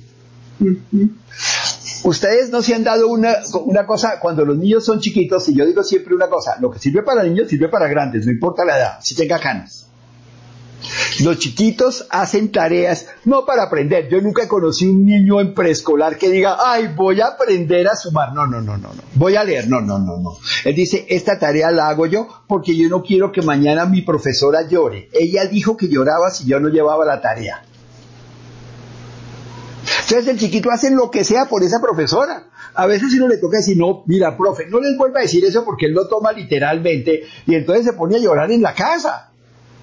Ustedes no se han dado una, una, cosa, cuando los niños son chiquitos, y yo digo siempre una cosa, lo que sirve para niños sirve para grandes, no importa la edad, si tenga canas. Los chiquitos hacen tareas no para aprender. Yo nunca conocí un niño en preescolar que diga, ay, voy a aprender a sumar. No, no, no, no, no. Voy a leer. No, no, no, no. Él dice, esta tarea la hago yo porque yo no quiero que mañana mi profesora llore. Ella dijo que lloraba si yo no llevaba la tarea. Entonces el chiquito hace lo que sea por esa profesora. A veces si uno le toca decir, no, mira, profe, no les vuelva a decir eso porque él lo toma literalmente y entonces se pone a llorar en la casa.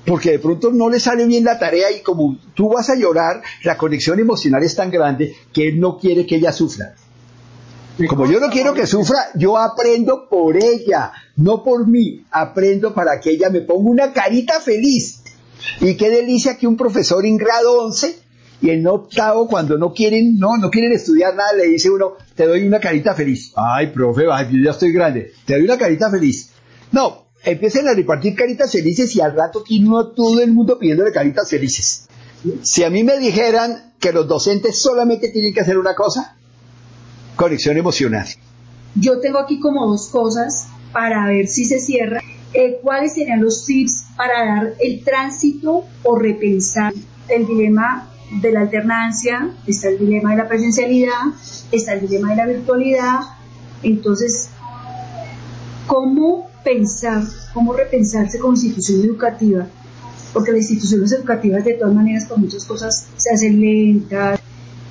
Porque de pronto no le sale bien la tarea y como tú vas a llorar, la conexión emocional es tan grande que él no quiere que ella sufra. Como yo no quiero que sufra, yo aprendo por ella, no por mí. Aprendo para que ella me ponga una carita feliz. Y qué delicia que un profesor en grado 11 y en octavo cuando no quieren, no, no quieren estudiar nada, le dice uno, te doy una carita feliz. Ay, profe, yo ya estoy grande, te doy una carita feliz. No, empiecen a repartir caritas felices y al rato aquí no todo el mundo pidiéndole caritas felices. Si a mí me dijeran que los docentes solamente tienen que hacer una cosa, conexión emocional. Yo tengo aquí como dos cosas para ver si se cierra. Eh, ¿Cuáles serían los tips para dar el tránsito o repensar el dilema de la alternancia? Está el dilema de la presencialidad, está el dilema de la virtualidad. Entonces, ¿cómo pensar, cómo repensarse como institución educativa? Porque las instituciones educativas de todas maneras con muchas cosas se hacen lentas,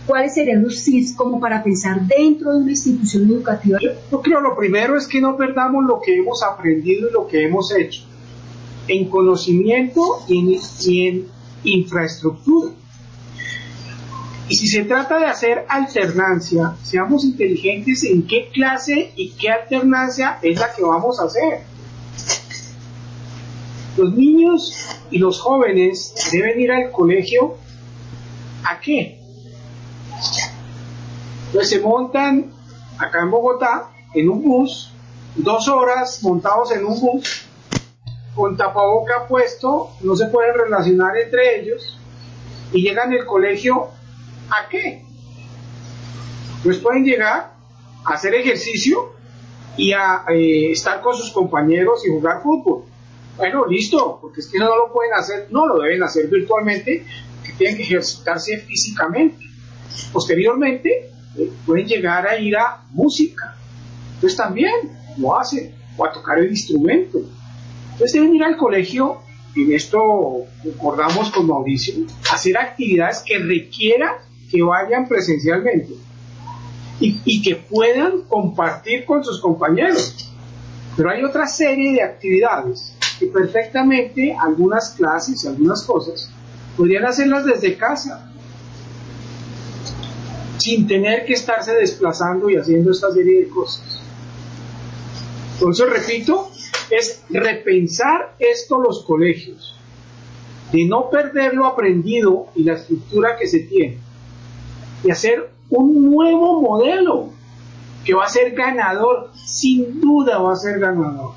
¿cuáles serían los tips como para pensar dentro de una institución educativa? Yo creo lo primero es que no perdamos lo que hemos aprendido y lo que hemos hecho en conocimiento y en, infraestructura. Y si se trata de hacer alternancia, seamos inteligentes en qué clase y qué alternancia es la que vamos a hacer. Los niños y los jóvenes deben ir al colegio ¿a qué? Entonces se montan acá en Bogotá en un bus, dos horas montados en un bus, con tapaboca puesto, no se pueden relacionar entre ellos y llegan al colegio ¿a qué? Pues pueden llegar a hacer ejercicio y a eh, estar con sus compañeros y jugar fútbol. Bueno, listo, porque es que no lo pueden hacer, no lo deben hacer virtualmente, que tienen que ejercitarse físicamente. Posteriormente, pueden llegar a ir a música. Entonces también lo hacen, o a tocar el instrumento. Entonces deben ir al colegio, y en esto concordamos con Mauricio, hacer actividades que requieran que vayan presencialmente y, que puedan compartir con sus compañeros. Pero hay otra serie de actividades que perfectamente algunas clases algunas cosas podrían hacerlas desde casa sin tener que estarse desplazando y haciendo esta serie de cosas. Entonces, repito, es repensar esto los colegios, de no perder lo aprendido y la estructura que se tiene, y hacer un nuevo modelo que va a ser ganador, sin duda va a ser ganador.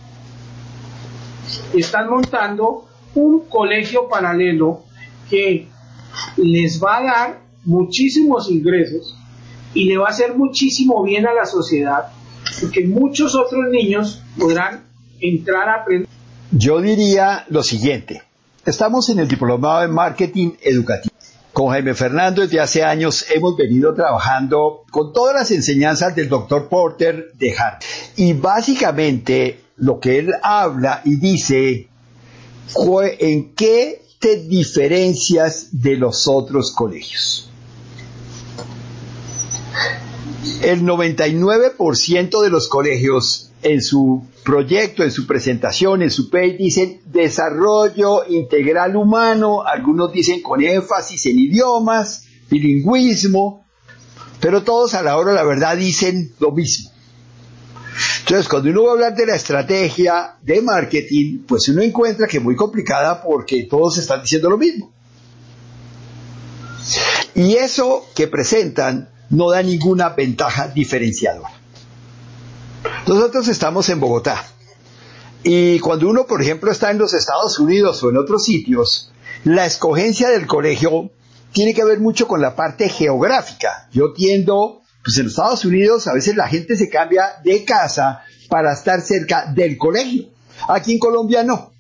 Están montando un colegio paralelo que les va a dar muchísimos ingresos y le va a hacer muchísimo bien a la sociedad, porque muchos otros niños podrán entrar a aprender. Yo diría lo siguiente, estamos en el diplomado en marketing educativo. Con Jaime Fernando desde hace años hemos venido trabajando con todas las enseñanzas del doctor Porter de Harvard. Y básicamente lo que él habla y dice, ¿en qué te diferencias de los otros colegios? El 99% de los colegios en su proyecto, en su presentación, en su page, dicen desarrollo integral humano, algunos dicen con énfasis en idiomas, bilingüismo, pero todos a la hora la verdad dicen lo mismo. Entonces, cuando uno va a hablar de la estrategia de marketing, pues uno encuentra que es muy complicada porque todos están diciendo lo mismo. Y eso que presentan no da ninguna ventaja diferenciadora. Nosotros estamos en Bogotá y cuando uno, por ejemplo, está en los Estados Unidos o en otros sitios, la escogencia del colegio tiene que ver mucho con la parte geográfica. Yo tiendo, pues en los Estados Unidos a veces la gente se cambia de casa para estar cerca del colegio. Aquí en Colombia no.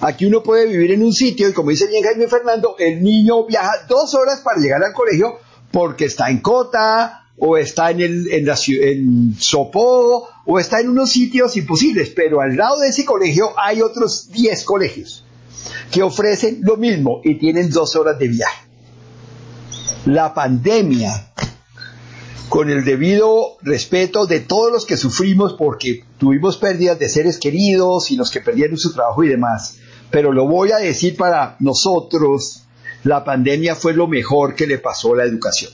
Aquí uno puede vivir en un sitio y como dice bien Jaime Fernando, el niño viaja dos horas para llegar al colegio porque está en Cota, o está en, el, en, la, en Sopó, o está en unos sitios imposibles, pero al lado de ese colegio hay otros 10 colegios que ofrecen lo mismo y tienen dos horas de viaje. La pandemia, con el debido respeto de todos los que sufrimos porque tuvimos pérdidas de seres queridos y los que perdieron su trabajo y demás, pero lo voy a decir para nosotros, la pandemia fue lo mejor que le pasó a la educación.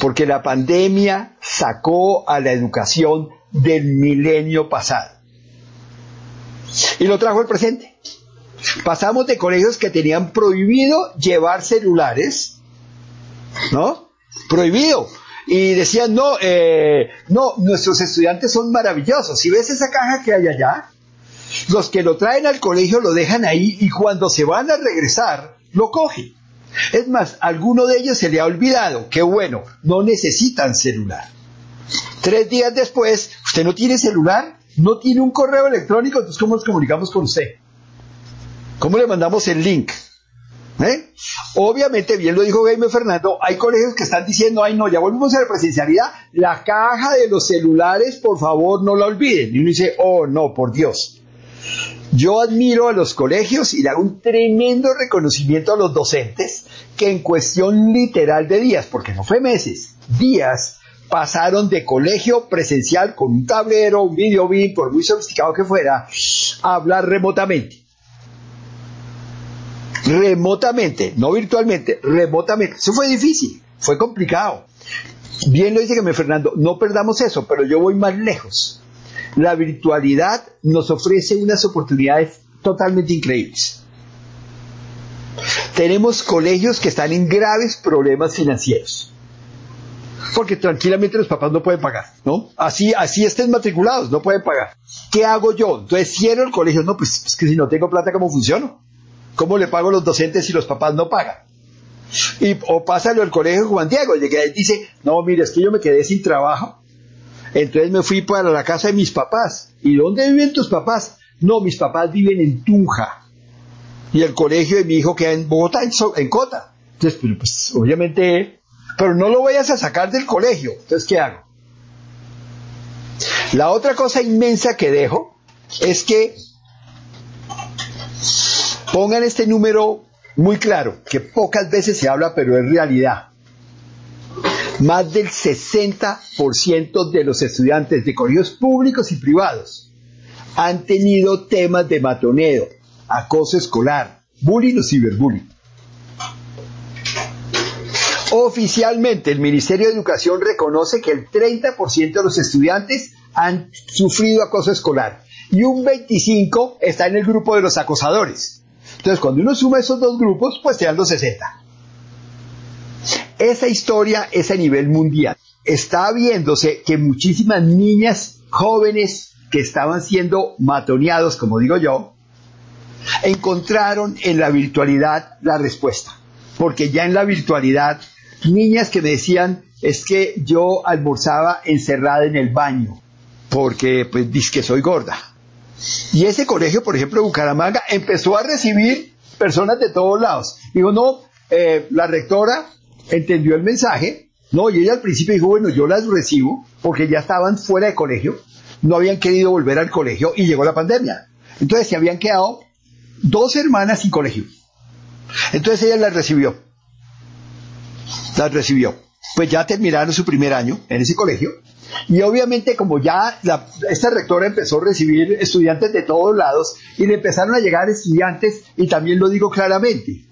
Porque la pandemia sacó a la educación del milenio pasado y lo trajo al presente. Pasamos de colegios que tenían prohibido llevar celulares, ¿no? Prohibido. Y decían, no, eh, no, nuestros estudiantes son maravillosos. Si ves esa caja que hay allá, los que lo traen al colegio lo dejan ahí y cuando se van a regresar, lo cogen. Es más, alguno de ellos se le ha olvidado, qué bueno, no necesitan celular. Tres días después, ¿usted no tiene celular? ¿No tiene un correo electrónico? Entonces, ¿cómo nos comunicamos con usted? ¿Cómo le mandamos el link? ¿Eh? Obviamente, bien lo dijo Jaime Fernando, hay colegios que están diciendo, ay no, ya volvemos a la presencialidad, la caja de los celulares, por favor, no la olviden. Y uno dice, oh no, por Dios. Yo admiro a los colegios y le hago un tremendo reconocimiento a los docentes que en cuestión literal de días, porque no fue meses, días, pasaron de colegio presencial con un tablero, un video beam, por muy sofisticado que fuera, a hablar remotamente remotamente, no virtualmente, remotamente. Eso fue difícil, fue complicado. Bien lo dice que me Fernando, no perdamos eso, pero yo voy más lejos. La virtualidad nos ofrece unas oportunidades totalmente increíbles. Tenemos colegios que están en graves problemas financieros. Porque tranquilamente los papás no pueden pagar, ¿no? Así, así estén matriculados, no pueden pagar. ¿Qué hago yo? Entonces cierro el colegio. No, pues, pues que si no tengo plata, ¿cómo funciono? ¿Cómo le pago a los docentes si los papás no pagan? Y, o pásalo al colegio Juan Diego, y dice, no, mire, es que yo me quedé sin trabajo, entonces me fui para la casa de mis papás. ¿Y dónde viven tus papás? No, mis papás viven en Tunja. Y el colegio de mi hijo queda en Bogotá, en, Cota. Entonces, pues, obviamente, pero no lo vayas a sacar del colegio. Entonces, ¿qué hago? La otra cosa inmensa que dejo es que Pongan este número muy claro, que pocas veces se habla, pero es realidad. Más del 60% de los estudiantes de colegios públicos y privados han tenido temas de matoneo, acoso escolar, bullying o ciberbullying. Oficialmente, el Ministerio de Educación reconoce que el 30% de los estudiantes han sufrido acoso escolar y un 25% está en el grupo de los acosadores. Entonces, cuando uno suma esos dos grupos, pues te dan los 60. Esa historia es a nivel mundial. Está viéndose que muchísimas niñas jóvenes que estaban siendo matoneados, como digo yo, encontraron en la virtualidad la respuesta. Porque ya en la virtualidad, niñas que me decían, es que yo almorzaba encerrada en el baño, porque pues dice que soy gorda. Y ese colegio, por ejemplo, Bucaramanga, empezó a recibir personas de todos lados. Digo, no, eh, la rectora entendió el mensaje, no, y ella al principio dijo, bueno, yo las recibo, porque ya estaban fuera de colegio, no habían querido volver al colegio y llegó la pandemia. Entonces se habían quedado dos hermanas sin colegio. Entonces ella las recibió. Las recibió. Pues ya terminaron su primer año en ese colegio y obviamente como ya esta rectora empezó a recibir estudiantes de todos lados y le empezaron a llegar estudiantes, y también lo digo claramente,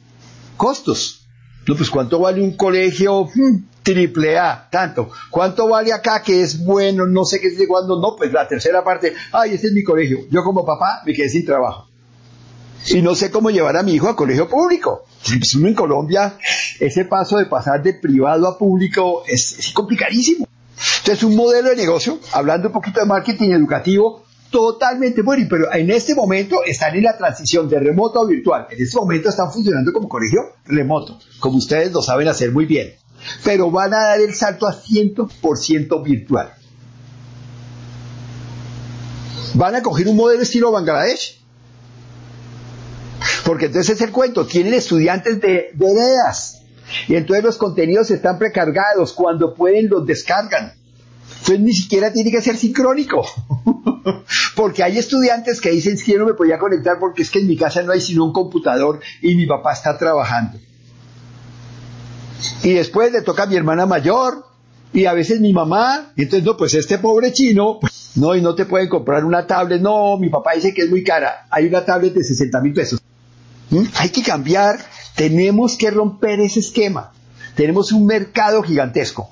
costos. No, pues cuánto vale un colegio hmm, triple A, tanto. ¿Cuánto vale acá que es bueno, no sé qué es de cuándo? No, pues la tercera parte, ay, este es mi colegio. Yo como papá me quedé sin trabajo. Y no sé cómo llevar a mi hijo a colegio público. Pues en Colombia, ese paso de pasar de privado a público es complicadísimo. Entonces, un modelo de negocio, hablando un poquito de marketing educativo, totalmente bueno, pero en este momento están en la transición de remoto a virtual. En este momento están funcionando como colegio remoto, como ustedes lo saben hacer muy bien. Pero van a dar el salto a 100% virtual. Van a coger un modelo estilo Bangladesh. Porque entonces es el cuento, tienen estudiantes de, de y entonces los contenidos están precargados, cuando pueden los descargan. Entonces ni siquiera tiene que ser sincrónico. porque hay estudiantes que dicen que no me podía conectar porque es que en mi casa no hay sino un computador y mi papá está trabajando. Y después le toca a mi hermana mayor y a veces mi mamá. Y entonces, no, pues este pobre chino, pues, no, y no te pueden comprar una tablet. No, mi papá dice que es muy cara. Hay una tablet de 60 mil pesos. ¿Mm? Hay que cambiar tenemos que romper ese esquema. Tenemos un mercado gigantesco.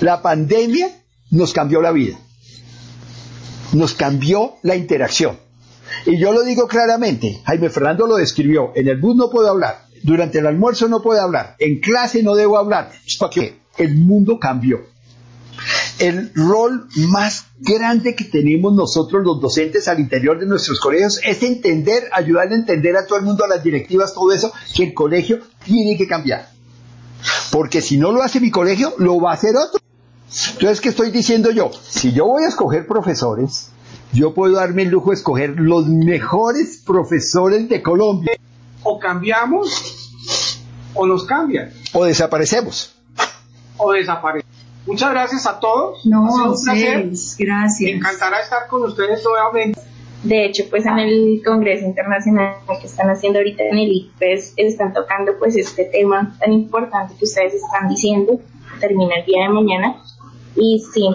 La pandemia nos cambió la vida. Nos cambió la interacción. Y yo lo digo claramente, Jaime Fernando lo describió, en el bus no puedo hablar, durante el almuerzo no puedo hablar, en clase no debo hablar, es porque el mundo cambió. El rol más grande que tenemos nosotros los docentes al interior de nuestros colegios es entender, ayudar a entender a todo el mundo, a las directivas, todo eso, que el colegio tiene que cambiar. Porque si no lo hace mi colegio, lo va a hacer otro. Entonces, ¿qué estoy diciendo yo? Si yo voy a escoger profesores, yo puedo darme el lujo de escoger los mejores profesores de Colombia. O cambiamos o nos cambian. O desaparecemos. O desaparecemos. Muchas gracias a todos. No, a un placer. ustedes, gracias. Me encantará estar con ustedes nuevamente. De hecho, pues en el Congreso Internacional que están haciendo ahorita en el ICPES están tocando pues este tema tan importante que ustedes están diciendo, termina el día de mañana. Y sí,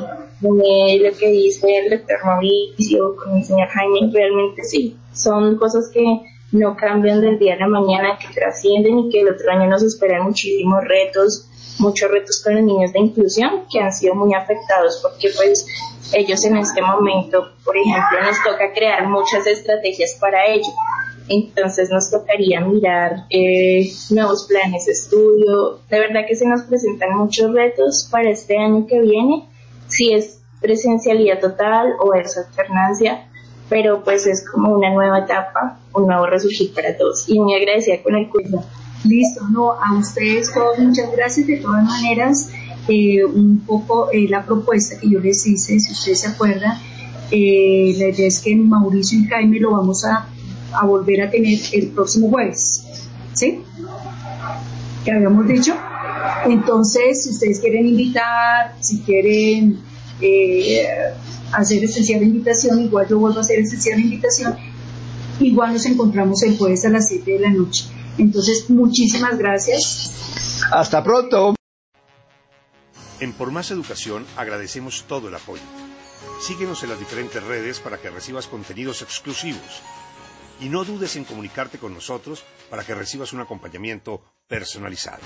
eh, lo que dice el doctor Mauricio con el señor Jaime, realmente sí, son cosas que no cambian del día a la mañana, que trascienden y que el otro año nos esperan muchísimos retos, muchos retos con los niños de inclusión que han sido muy afectados porque pues ellos en este momento, por ejemplo, nos toca crear muchas estrategias para ello. Entonces nos tocaría mirar eh, nuevos planes de estudio. De verdad que se nos presentan muchos retos para este año que viene, si es presencialidad total o es alternancia, pero pues es como una nueva etapa, un nuevo resurgir para todos. Y muy agradecida con el curso. Listo, no, a ustedes todos muchas gracias. De todas maneras, eh, un poco eh, la propuesta que yo les hice, si ustedes se acuerdan, eh, la idea es que Mauricio y Jaime lo vamos a, a volver a tener el próximo jueves, ¿sí? Que habíamos dicho. Entonces, si ustedes quieren invitar, si quieren eh, hacer esencial invitación, igual yo vuelvo a hacer esencial invitación, igual nos encontramos el jueves a las 7 de la noche. Entonces, muchísimas gracias. Hasta pronto. En Por Más Educación agradecemos todo el apoyo. Síguenos en las diferentes redes para que recibas contenidos exclusivos. Y no dudes en comunicarte con nosotros para que recibas un acompañamiento personalizado.